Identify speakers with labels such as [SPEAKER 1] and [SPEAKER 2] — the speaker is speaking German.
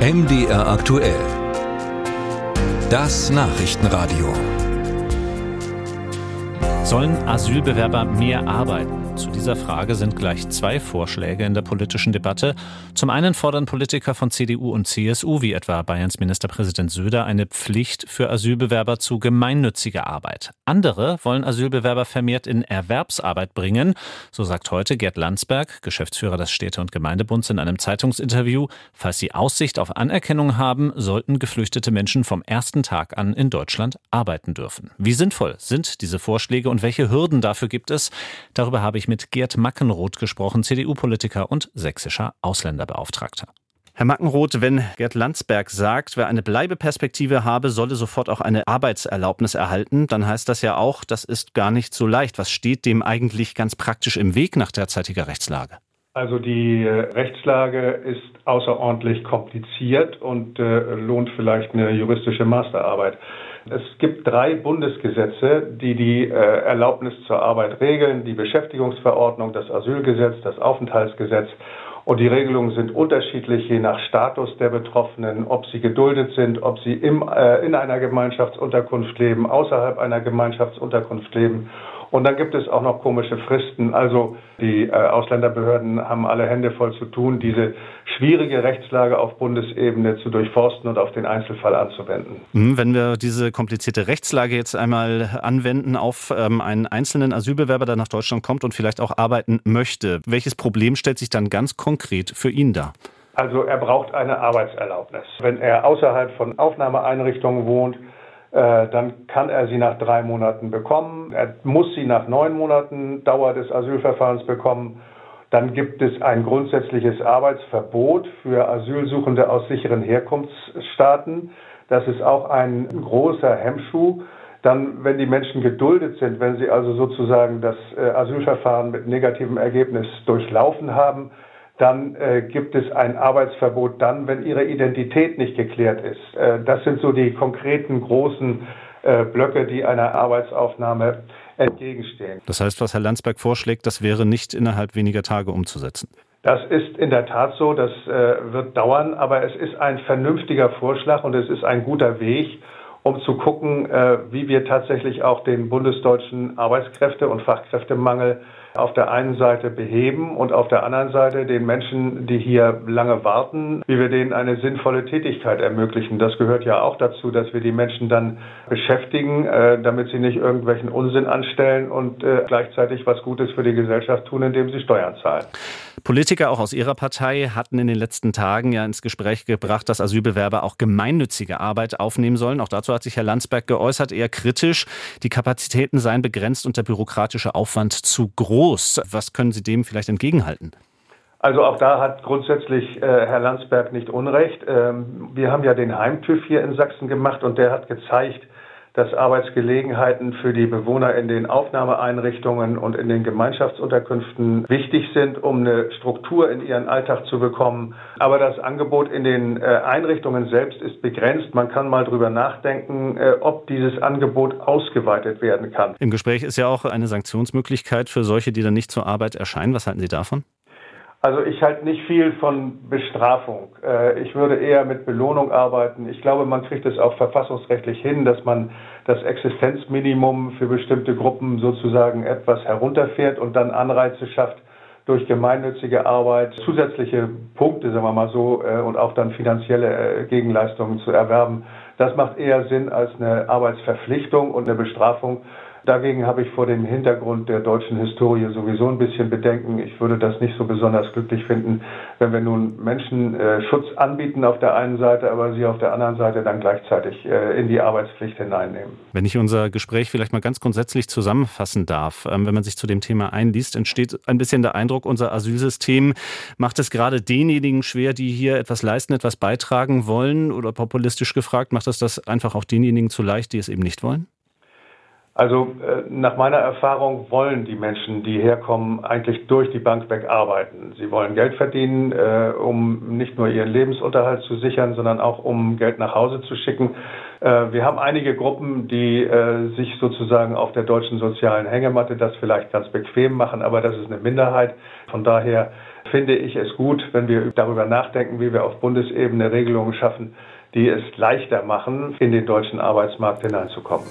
[SPEAKER 1] MDR aktuell. Das Nachrichtenradio.
[SPEAKER 2] Sollen Asylbewerber mehr arbeiten? Zu dieser Frage sind gleich zwei Vorschläge in der politischen Debatte. Zum einen fordern Politiker von CDU und CSU, wie etwa Bayerns Ministerpräsident Söder, eine Pflicht für Asylbewerber zu gemeinnütziger Arbeit. Andere wollen Asylbewerber vermehrt in Erwerbsarbeit bringen. So sagt heute Gerd Landsberg, Geschäftsführer des Städte- und Gemeindebunds, in einem Zeitungsinterview. Falls sie Aussicht auf Anerkennung haben, sollten geflüchtete Menschen vom ersten Tag an in Deutschland arbeiten dürfen. Wie sinnvoll sind diese Vorschläge und welche Hürden dafür gibt es? Darüber habe ich mit Gerd Mackenroth gesprochen, CDU-Politiker und sächsischer Ausländerbeauftragter.
[SPEAKER 3] Herr Mackenroth, wenn Gerd Landsberg sagt, wer eine Bleibeperspektive habe, solle sofort auch eine Arbeitserlaubnis erhalten, dann heißt das ja auch, das ist gar nicht so leicht. Was steht dem eigentlich ganz praktisch im Weg nach derzeitiger Rechtslage?
[SPEAKER 4] Also die äh, Rechtslage ist außerordentlich kompliziert und äh, lohnt vielleicht eine juristische Masterarbeit. Es gibt drei Bundesgesetze, die die äh, Erlaubnis zur Arbeit regeln. Die Beschäftigungsverordnung, das Asylgesetz, das Aufenthaltsgesetz. Und die Regelungen sind unterschiedlich je nach Status der Betroffenen, ob sie geduldet sind, ob sie im, äh, in einer Gemeinschaftsunterkunft leben, außerhalb einer Gemeinschaftsunterkunft leben und dann gibt es auch noch komische Fristen. Also die äh, Ausländerbehörden haben alle Hände voll zu tun, diese schwierige Rechtslage auf Bundesebene zu durchforsten und auf den Einzelfall anzuwenden.
[SPEAKER 3] Hm, wenn wir diese komplizierte Rechtslage jetzt einmal anwenden auf ähm, einen einzelnen Asylbewerber, der nach Deutschland kommt und vielleicht auch arbeiten möchte, welches Problem stellt sich dann ganz konkret für ihn dar?
[SPEAKER 4] Also er braucht eine Arbeitserlaubnis. Wenn er außerhalb von Aufnahmeeinrichtungen wohnt, dann kann er sie nach drei Monaten bekommen. Er muss sie nach neun Monaten Dauer des Asylverfahrens bekommen. Dann gibt es ein grundsätzliches Arbeitsverbot für Asylsuchende aus sicheren Herkunftsstaaten. Das ist auch ein großer Hemmschuh. Dann, wenn die Menschen geduldet sind, wenn sie also sozusagen das äh, Asylverfahren mit negativem Ergebnis durchlaufen haben, dann äh, gibt es ein Arbeitsverbot dann, wenn ihre Identität nicht geklärt ist. Äh, das sind so die konkreten großen äh, Blöcke, die einer Arbeitsaufnahme entgegenstehen.
[SPEAKER 3] Das heißt, was Herr Landsberg vorschlägt, das wäre nicht innerhalb weniger Tage umzusetzen.
[SPEAKER 4] Das ist in der Tat so, das äh, wird dauern, aber es ist ein vernünftiger Vorschlag und es ist ein guter Weg, um zu gucken, äh, wie wir tatsächlich auch den bundesdeutschen Arbeitskräfte- und Fachkräftemangel auf der einen Seite beheben und auf der anderen Seite den Menschen, die hier lange warten, wie wir denen eine sinnvolle Tätigkeit ermöglichen. Das gehört ja auch dazu, dass wir die Menschen dann beschäftigen, äh, damit sie nicht irgendwelchen Unsinn anstellen und äh, gleichzeitig was Gutes für die Gesellschaft tun, indem sie Steuern zahlen.
[SPEAKER 3] Politiker auch aus Ihrer Partei hatten in den letzten Tagen ja ins Gespräch gebracht, dass Asylbewerber auch gemeinnützige Arbeit aufnehmen sollen. Auch dazu hat sich Herr Landsberg geäußert, eher kritisch. Die Kapazitäten seien begrenzt und der bürokratische Aufwand zu groß. Was können Sie dem vielleicht entgegenhalten?
[SPEAKER 4] Also auch da hat grundsätzlich äh, Herr Landsberg nicht Unrecht. Ähm, wir haben ja den Heimtüv hier in Sachsen gemacht und der hat gezeigt, dass Arbeitsgelegenheiten für die Bewohner in den Aufnahmeeinrichtungen und in den Gemeinschaftsunterkünften wichtig sind, um eine Struktur in ihren Alltag zu bekommen. Aber das Angebot in den äh, Einrichtungen selbst ist begrenzt. Man kann mal drüber nachdenken, äh, ob dieses Angebot ausgeweitet werden kann.
[SPEAKER 3] Im Gespräch ist ja auch eine Sanktionsmöglichkeit für solche, die dann nicht zur Arbeit erscheinen. Was halten Sie davon?
[SPEAKER 4] Also ich halte nicht viel von Bestrafung. Äh, ich würde eher mit Belohnung arbeiten. Ich glaube, man kriegt es auch verfassungsrechtlich hin, dass man das Existenzminimum für bestimmte Gruppen sozusagen etwas herunterfährt und dann Anreize schafft, durch gemeinnützige Arbeit zusätzliche Punkte, sagen wir mal so, äh, und auch dann finanzielle äh, Gegenleistungen zu erwerben. Das macht eher Sinn als eine Arbeitsverpflichtung und eine Bestrafung. Dagegen habe ich vor dem Hintergrund der deutschen Historie sowieso ein bisschen Bedenken. Ich würde das nicht so besonders glücklich finden, wenn wir nun Menschen äh, Schutz anbieten auf der einen Seite, aber sie auf der anderen Seite dann gleichzeitig äh, in die Arbeitspflicht hineinnehmen.
[SPEAKER 3] Wenn ich unser Gespräch vielleicht mal ganz grundsätzlich zusammenfassen darf, ähm, wenn man sich zu dem Thema einliest, entsteht ein bisschen der Eindruck, unser Asylsystem macht es gerade denjenigen schwer, die hier etwas leisten, etwas beitragen wollen oder populistisch gefragt, macht es das einfach auch denjenigen zu leicht, die es eben nicht wollen?
[SPEAKER 4] Also äh, nach meiner Erfahrung wollen die Menschen, die herkommen, eigentlich durch die Bank weg arbeiten. Sie wollen Geld verdienen, äh, um nicht nur ihren Lebensunterhalt zu sichern, sondern auch um Geld nach Hause zu schicken. Äh, wir haben einige Gruppen, die sich sozusagen auf der deutschen sozialen Hängematte das vielleicht ganz bequem machen, aber das ist eine Minderheit. Von daher finde ich es gut, wenn wir darüber nachdenken, wie wir auf Bundesebene Regelungen schaffen, die es leichter machen, in den deutschen Arbeitsmarkt hineinzukommen.